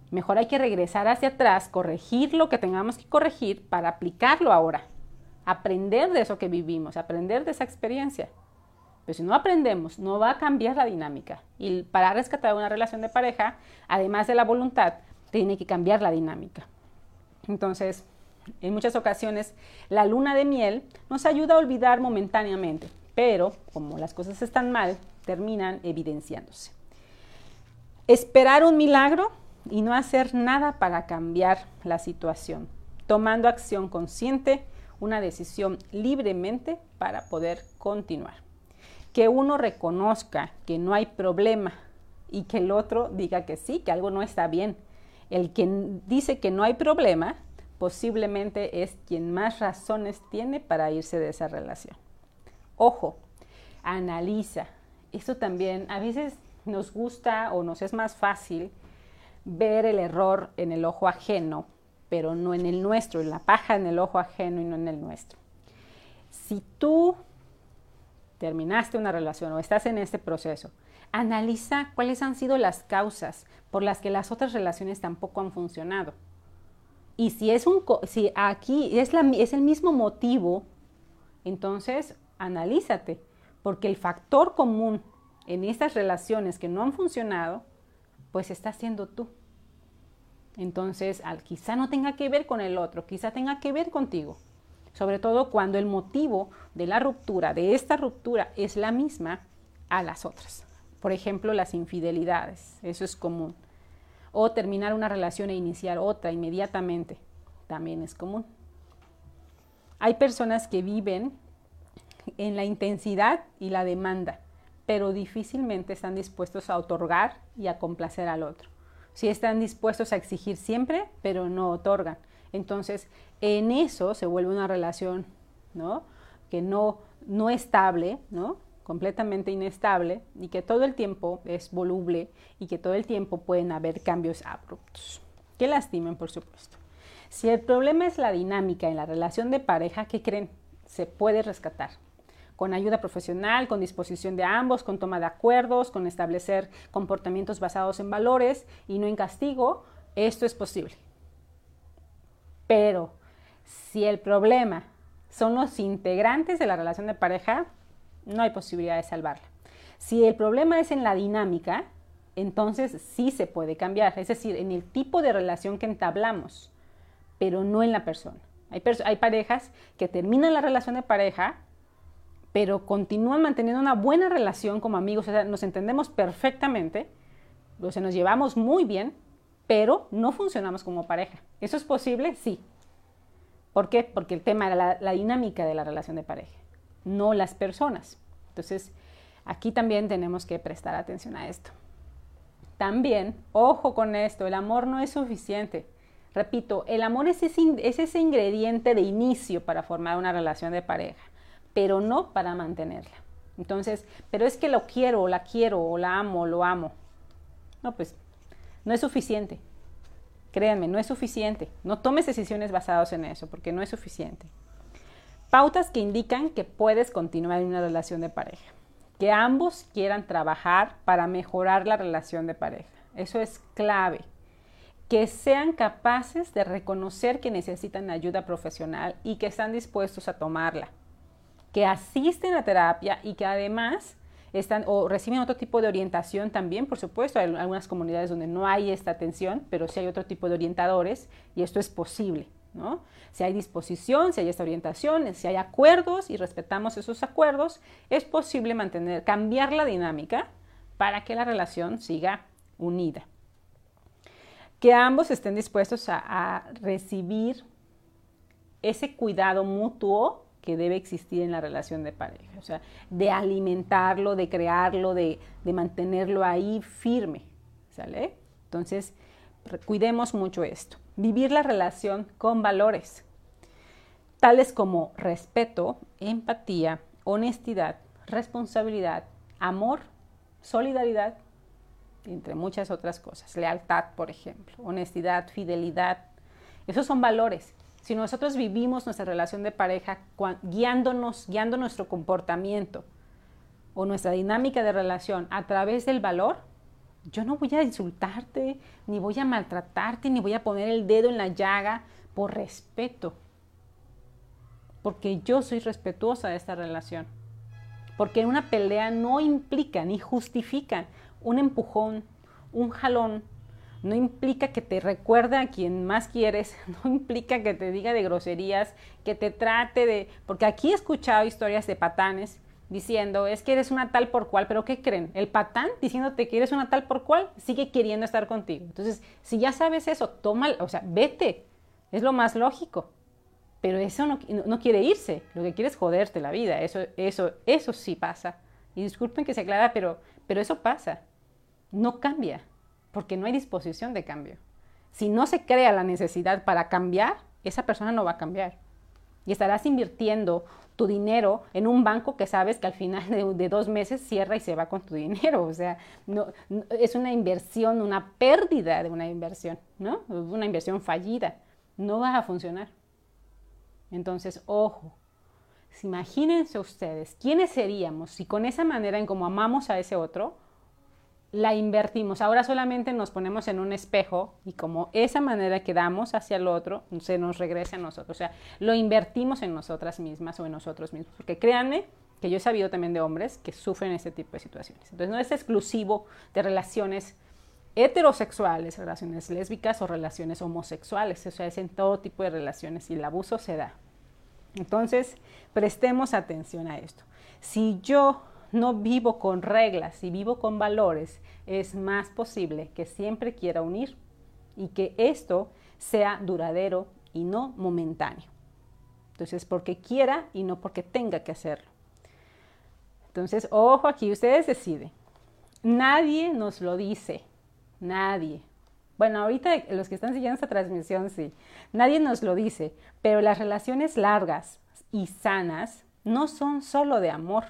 Mejor hay que regresar hacia atrás, corregir lo que tengamos que corregir para aplicarlo ahora. Aprender de eso que vivimos, aprender de esa experiencia. Pero si no aprendemos, no va a cambiar la dinámica. Y para rescatar una relación de pareja, además de la voluntad, tiene que cambiar la dinámica. Entonces, en muchas ocasiones, la luna de miel nos ayuda a olvidar momentáneamente, pero como las cosas están mal, terminan evidenciándose. Esperar un milagro y no hacer nada para cambiar la situación, tomando acción consciente, una decisión libremente para poder continuar. Que uno reconozca que no hay problema y que el otro diga que sí, que algo no está bien. El que dice que no hay problema posiblemente es quien más razones tiene para irse de esa relación. Ojo, analiza. Esto también a veces nos gusta o nos es más fácil ver el error en el ojo ajeno, pero no en el nuestro, la paja en el ojo ajeno y no en el nuestro. Si tú terminaste una relación o estás en este proceso, analiza cuáles han sido las causas por las que las otras relaciones tampoco han funcionado. Y si es un si aquí es, la, es el mismo motivo, entonces analízate, porque el factor común en estas relaciones que no han funcionado, pues está siendo tú. Entonces, al, quizá no tenga que ver con el otro, quizá tenga que ver contigo. Sobre todo cuando el motivo de la ruptura, de esta ruptura, es la misma a las otras. Por ejemplo, las infidelidades, eso es común. O terminar una relación e iniciar otra inmediatamente, también es común. Hay personas que viven en la intensidad y la demanda, pero difícilmente están dispuestos a otorgar y a complacer al otro si están dispuestos a exigir siempre, pero no otorgan. Entonces, en eso se vuelve una relación, ¿no? Que no, no estable, ¿no? Completamente inestable y que todo el tiempo es voluble y que todo el tiempo pueden haber cambios abruptos que lastimen, por supuesto. Si el problema es la dinámica en la relación de pareja, ¿qué creen? Se puede rescatar con ayuda profesional, con disposición de ambos, con toma de acuerdos, con establecer comportamientos basados en valores y no en castigo, esto es posible. Pero si el problema son los integrantes de la relación de pareja, no hay posibilidad de salvarla. Si el problema es en la dinámica, entonces sí se puede cambiar, es decir, en el tipo de relación que entablamos, pero no en la persona. Hay, parejas que terminan la relación de pareja pero continúan manteniendo una buena relación como amigos, o sea, nos entendemos perfectamente, nos llevamos muy bien, pero no funcionamos como pareja. ¿Eso es posible? Sí. ¿Por qué? Porque el tema era la, dinámica de la relación de pareja, no las personas. Entonces, aquí también tenemos que prestar atención a esto. También, ojo con esto, el amor no es suficiente. Repito, el amor es ese ingrediente de inicio para formar una relación de pareja pero no para mantenerla. Entonces, pero es que lo quiero, o la quiero, o la amo, o lo amo. No, pues no es suficiente. Créanme, no es suficiente. No tomes decisiones basadas en eso, porque no es suficiente. Pautas que indican que puedes continuar en una relación de pareja. Que ambos quieran trabajar para mejorar la relación de pareja. Eso es clave. Que sean capaces de reconocer que necesitan ayuda profesional y que están dispuestos a tomarla que asisten a terapia y que además están o reciben otro tipo de orientación también, por supuesto, hay algunas comunidades donde no hay esta atención, pero sí hay otro tipo de orientadores y esto es posible, ¿no? Si hay disposición, si hay esta orientación, si hay acuerdos y respetamos esos acuerdos, es posible mantener, cambiar la dinámica para que la relación siga unida. Que ambos estén dispuestos a, a recibir ese cuidado mutuo que debe existir en la relación de pareja, o sea, de alimentarlo, de crearlo, de, mantenerlo ahí firme, ¿sale? Entonces, cuidemos mucho esto. Vivir la relación con valores, tales como respeto, empatía, honestidad, responsabilidad, amor, solidaridad, entre muchas otras cosas. Lealtad, por ejemplo, honestidad, fidelidad. Esos son valores si nosotros vivimos nuestra relación de pareja guiándonos, guiando nuestro comportamiento o nuestra dinámica de relación a través del valor, yo no voy a insultarte, ni voy a maltratarte, ni voy a poner el dedo en la llaga por respeto. Porque yo soy respetuosa de esta relación. Porque una pelea no implica ni justifica un empujón, un jalón, no implica que te recuerde a quien más quieres, no implica que te diga de groserías, que te trate de... Porque aquí he escuchado historias de patanes diciendo, es que eres una tal por cual, pero ¿qué creen? El patán diciéndote que eres una tal por cual sigue queriendo estar contigo. Entonces, si ya sabes eso, toma, o sea, vete, es lo más lógico. Pero eso no, no quiere irse, lo que quiere es joderte la vida, eso, eso, eso sí pasa. Y disculpen que se aclara, pero, pero eso pasa, no cambia porque no hay disposición de cambio. Si no se crea la necesidad para cambiar, esa persona no va a cambiar. Y estarás invirtiendo tu dinero en un banco que sabes que al final de, dos meses cierra y se va con tu dinero. O sea, no, es una inversión, una pérdida de una inversión, ¿no? Una inversión fallida. No va a funcionar. Entonces, ojo, imagínense ustedes, ¿quiénes seríamos si con esa manera en como amamos a ese otro, la invertimos. Ahora solamente nos ponemos en un espejo y como esa manera que damos hacia el otro, se nos regresa a nosotros. O sea, lo invertimos en nosotras mismas o en nosotros mismos. Porque créanme que yo he sabido también de hombres que sufren ese tipo de situaciones. Entonces no es exclusivo de relaciones heterosexuales, relaciones lésbicas o relaciones homosexuales. O sea, es en todo tipo de relaciones y el abuso se da. Entonces, prestemos atención a esto. Si yo no vivo con reglas y vivo con valores, es más posible que siempre quiera unir y que esto sea duradero y no momentáneo. Entonces, porque quiera y no porque tenga que hacerlo. Entonces, ojo aquí, ustedes deciden. Nadie nos lo dice, nadie. Bueno, ahorita los que están siguiendo esta transmisión, sí, nadie nos lo dice, pero las relaciones largas y sanas no son solo de amor,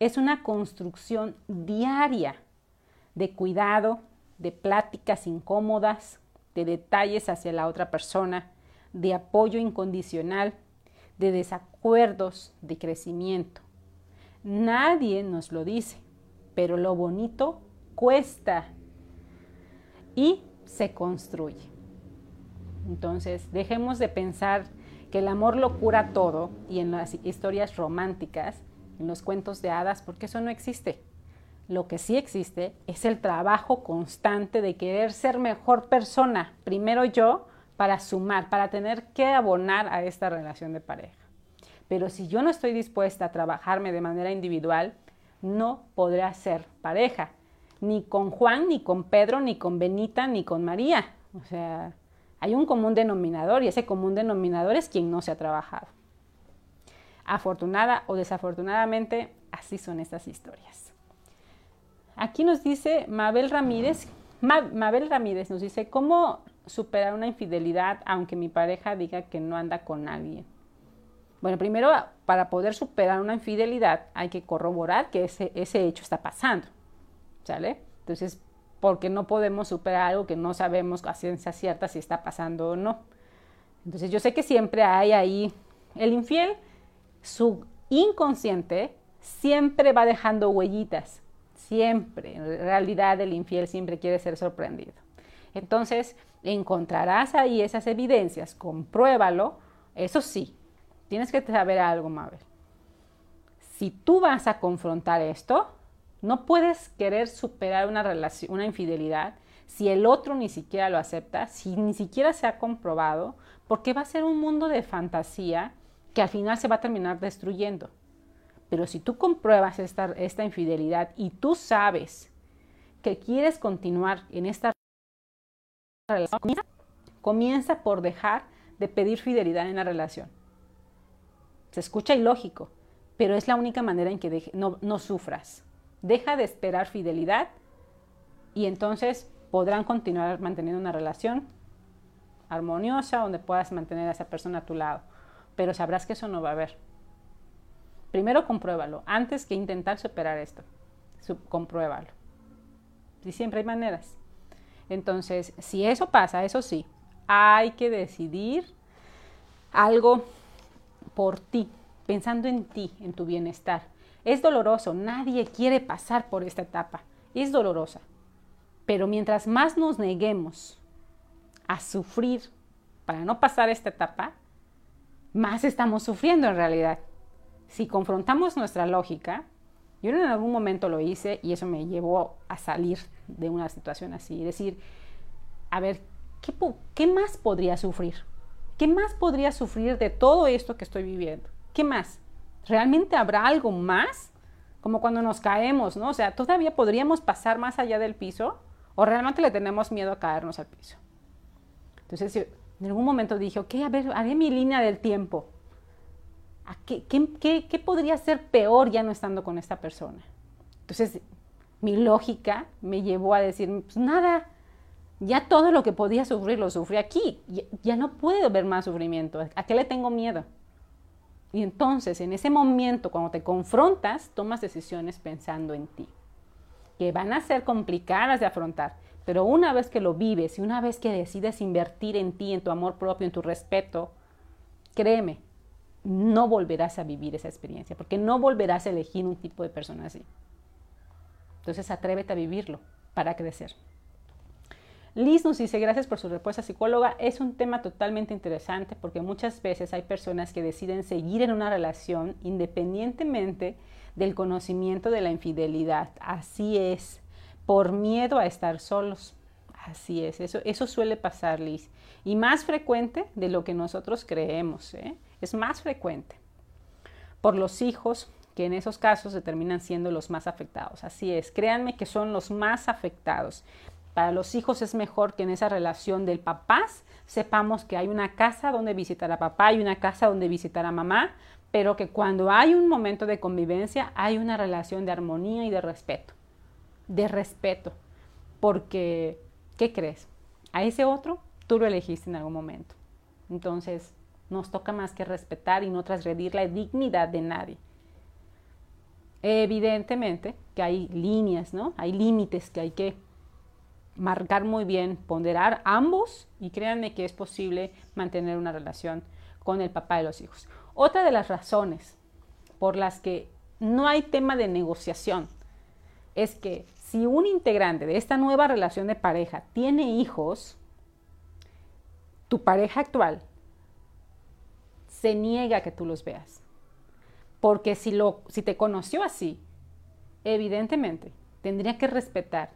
es una construcción diaria de cuidado, de pláticas incómodas, de detalles hacia la otra persona, de apoyo incondicional, de desacuerdos, de crecimiento. Nadie nos lo dice, pero lo bonito cuesta y se construye. Entonces, dejemos de pensar que el amor lo cura todo y en las historias románticas, en los cuentos de hadas, porque eso no existe. Lo que sí existe es el trabajo constante de querer ser mejor persona, primero yo, para sumar, para tener que abonar a esta relación de pareja. Pero si yo no estoy dispuesta a trabajarme de manera individual, no podré ser pareja, ni con Juan, ni con Pedro, ni con Benita, ni con María. O sea, hay un común denominador y ese común denominador es quien no se ha trabajado. Afortunada o desafortunadamente, así son estas historias. Aquí nos dice Mabel Ramírez, Mabel Ramírez nos dice, ¿cómo superar una infidelidad aunque mi pareja diga que no anda con alguien? Bueno, primero, para poder superar una infidelidad hay que corroborar que ese, ese hecho está pasando, ¿sale? Entonces, porque no podemos superar algo que no sabemos a ciencia cierta si está pasando o no. Entonces, yo sé que siempre hay ahí el infiel, su inconsciente siempre va dejando huellitas, siempre. En realidad, el infiel siempre quiere ser sorprendido. Entonces, encontrarás ahí esas evidencias, compruébalo, eso sí, tienes que saber algo, Mabel. Si tú vas a confrontar esto, no puedes querer superar una relación, una infidelidad, si el otro ni siquiera lo acepta, si ni siquiera se ha comprobado, porque va a ser un mundo de fantasía que al final se va a terminar destruyendo. Pero si tú compruebas esta, infidelidad y tú sabes que quieres continuar en esta relación, comienza por dejar de pedir fidelidad en la relación. Se escucha ilógico, pero es la única manera en que no sufras. Deja de esperar fidelidad y entonces podrán continuar manteniendo una relación armoniosa donde puedas mantener a esa persona a tu lado. Pero sabrás que eso no va a haber. Primero compruébalo, antes que intentar superar esto. compruébalo. Y siempre hay maneras. Entonces, si eso pasa, eso sí, hay que decidir algo por ti, pensando en ti, en tu bienestar. Es doloroso, nadie quiere pasar por esta etapa, es dolorosa. Pero mientras más nos neguemos a sufrir para no pasar esta etapa, más estamos sufriendo en realidad. Si confrontamos nuestra lógica, yo en algún momento lo hice y eso me llevó a salir de una situación así, decir, a ver, ¿qué, ¿qué más podría sufrir? ¿Qué más podría sufrir de todo esto que estoy viviendo? ¿Qué más? ¿Realmente habrá algo más? Como cuando nos caemos, ¿no? O sea, ¿todavía podríamos pasar más allá del piso? ¿O realmente le tenemos miedo a caernos al piso? Entonces, en algún momento dije, ok, a ver, haré mi línea del tiempo. qué, qué, qué podría ser peor ya no estando con esta persona? Entonces, mi lógica me llevó a decir, pues nada, ya todo lo que podía sufrir lo sufrí aquí. Ya, no puedo ver más sufrimiento. ¿A qué le tengo miedo? Y entonces, en ese momento, cuando te confrontas, tomas decisiones pensando en ti, que van a ser complicadas de afrontar. Pero una vez que lo vives y una vez que decides invertir en ti, en tu amor propio, en tu respeto, créeme, no volverás a vivir esa experiencia, porque no volverás a elegir un tipo de persona así. Entonces atrévete a vivirlo para crecer. Liz nos dice, gracias por su respuesta psicóloga. Es un tema totalmente interesante porque muchas veces hay personas que deciden seguir en una relación independientemente del conocimiento de la infidelidad. Así es, por miedo a estar solos. Así es, eso, eso suele pasar, Liz. Y más frecuente de lo que nosotros creemos. ¿eh? Es más frecuente. Por los hijos, que en esos casos se terminan siendo los más afectados. Así es, créanme que son los más afectados. Para los hijos es mejor que en esa relación del papás sepamos que hay una casa donde visitar a papá y una casa donde visitar a mamá, pero que cuando hay un momento de convivencia hay una relación de armonía y de respeto. De respeto. Porque, ¿qué crees? A ese otro tú lo elegiste en algún momento. Entonces, nos toca más que respetar y no transgredir la dignidad de nadie. Evidentemente que hay líneas, ¿no? Hay límites que hay que marcar muy bien, ponderar ambos y créanme que es posible mantener una relación con el papá de los hijos. Otra de las razones por las que no hay tema de negociación es que si un integrante de esta nueva relación de pareja tiene hijos, tu pareja actual se niega a que tú los veas. Porque si, lo, si te conoció así, evidentemente tendría que respetar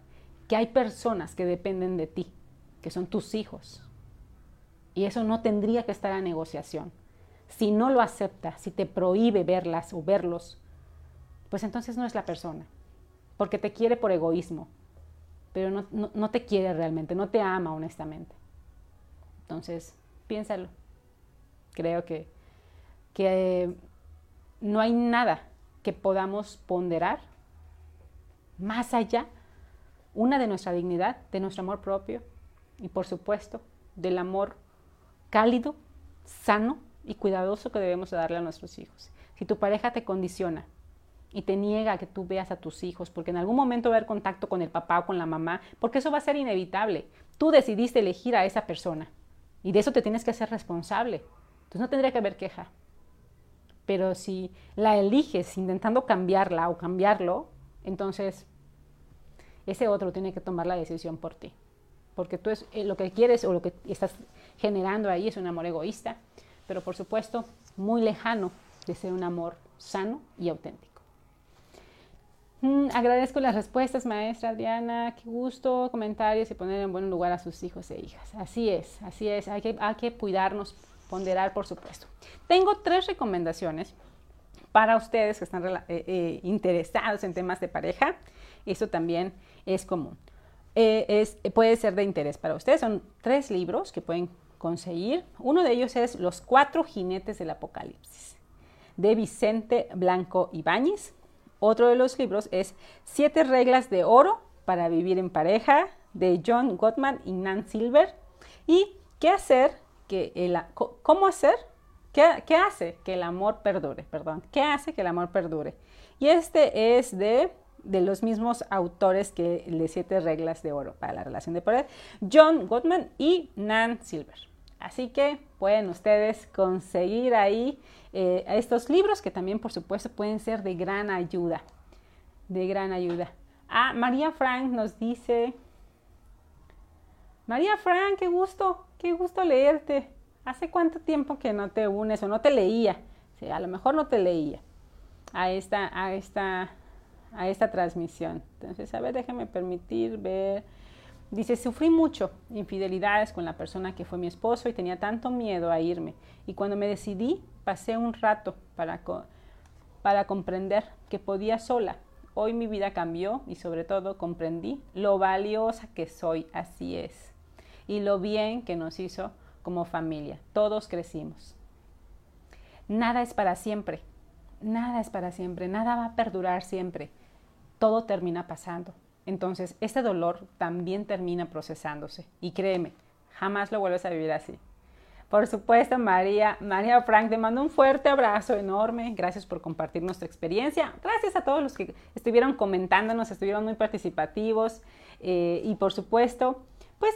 que hay personas que dependen de ti, que son tus hijos. Y eso no tendría que estar a negociación. Si no lo acepta, si te prohíbe verlas o verlos, pues entonces no es la persona porque te quiere por egoísmo, pero no, te quiere realmente, no te ama honestamente. Entonces, piénsalo. Creo que, que no hay nada que podamos ponderar más allá, una de nuestra dignidad, de nuestro amor propio y por supuesto del amor cálido, sano y cuidadoso que debemos darle a nuestros hijos. Si tu pareja te condiciona y te niega que tú veas a tus hijos, porque en algún momento va a haber contacto con el papá o con la mamá, porque eso va a ser inevitable. Tú decidiste elegir a esa persona y de eso te tienes que hacer responsable. Entonces no tendría que haber queja. Pero si la eliges intentando cambiarla o cambiarlo, entonces ese otro tiene que tomar la decisión por ti. Porque tú es, eh, lo que quieres o lo que estás generando ahí es un amor egoísta, pero por supuesto muy lejano de ser un amor sano y auténtico. Mm, agradezco las respuestas, maestra Adriana. Qué gusto, comentarios y poner en buen lugar a sus hijos e hijas. Así es, así es. Hay que, hay que cuidarnos, ponderar, por supuesto. Tengo tres recomendaciones para ustedes que están eh, eh, interesados en temas de pareja. Eso también es común. Eh, es, puede ser de interés para ustedes. Son tres libros que pueden conseguir. Uno de ellos es Los cuatro jinetes del apocalipsis, de Vicente Blanco Ibáñez. Otro de los libros es Siete reglas de oro para vivir en pareja de John Gottman y Nan Silver. Y qué hacer que el, cómo hacer, qué, hace que el amor perdure, perdón, qué hace que el amor perdure. Y este es de los mismos autores que de Siete Reglas de Oro para la relación de poder, John Gottman y Nan Silver. Así que pueden ustedes conseguir ahí eh, estos libros que también por supuesto pueden ser de gran ayuda, de gran ayuda. Ah, María Frank nos dice, María Frank, qué gusto, qué gusto leerte. ¿Hace cuánto tiempo que no te unes o no te leía? a lo mejor no te leía a esta, a esta, a esta transmisión. Entonces, a ver, déjame permitir ver. Dice, sufrí mucho infidelidades con la persona que fue mi esposo y tenía tanto miedo a irme. Y cuando me decidí, pasé un rato para, para comprender que podía sola. Hoy mi vida cambió y sobre todo comprendí lo valiosa que soy, así es. Y lo bien que nos hizo como familia. Todos crecimos. Nada es para siempre. Nada es para siempre. Nada va a perdurar siempre. Todo termina pasando. Entonces, ese dolor también termina procesándose. Y créeme, jamás lo vuelves a vivir así. Por supuesto, María, María Frank, te mando un fuerte abrazo enorme. Gracias por compartir nuestra experiencia. Gracias a todos los que estuvieron comentándonos, estuvieron muy participativos. Eh, y por supuesto, pues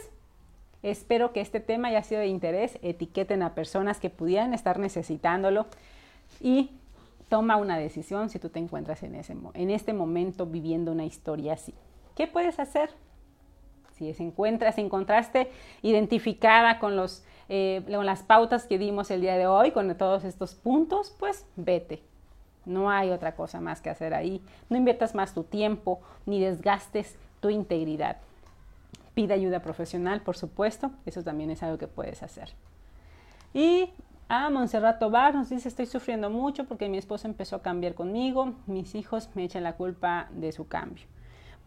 espero que este tema haya sido de interés. Etiqueten a personas que pudieran estar necesitándolo. Y toma una decisión si tú te encuentras en, ese, en este momento viviendo una historia así. ¿Qué puedes hacer? Si encuentras, encontraste identificada con, los, eh, con las pautas que dimos el día de hoy, con todos estos puntos, pues vete. No hay otra cosa más que hacer ahí. No inviertas más tu tiempo ni desgastes tu integridad. Pide ayuda profesional, por supuesto. Eso también es algo que puedes hacer. Y a Montserrat Tobar nos dice, estoy sufriendo mucho porque mi esposo empezó a cambiar conmigo. Mis hijos me echan la culpa de su cambio.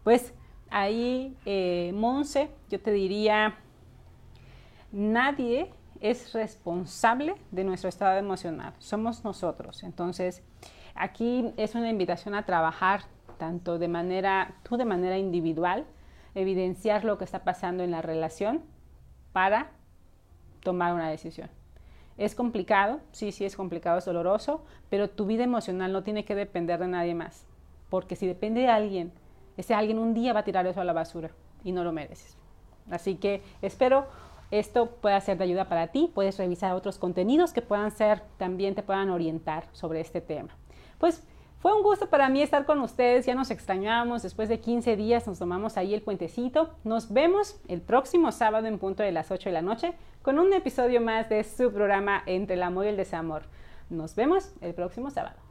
Pues ahí, eh, Monse, yo te diría, nadie es responsable de nuestro estado emocional, somos nosotros. Entonces, aquí es una invitación a trabajar tanto de manera, tú de manera individual, evidenciar lo que está pasando en la relación para tomar una decisión. Es complicado, sí, sí es complicado, es doloroso, pero tu vida emocional no tiene que depender de nadie más, porque si depende de alguien ese alguien un día va a tirar eso a la basura y no lo mereces. Así que espero esto pueda ser de ayuda para ti. Puedes revisar otros contenidos que puedan ser, también te puedan orientar sobre este tema. Pues fue un gusto para mí estar con ustedes, ya nos extrañamos, después de 15 días nos tomamos ahí el puentecito. Nos vemos el próximo sábado en punto de las 8 de la noche con un episodio más de su programa Entre el amor y el desamor. Nos vemos el próximo sábado.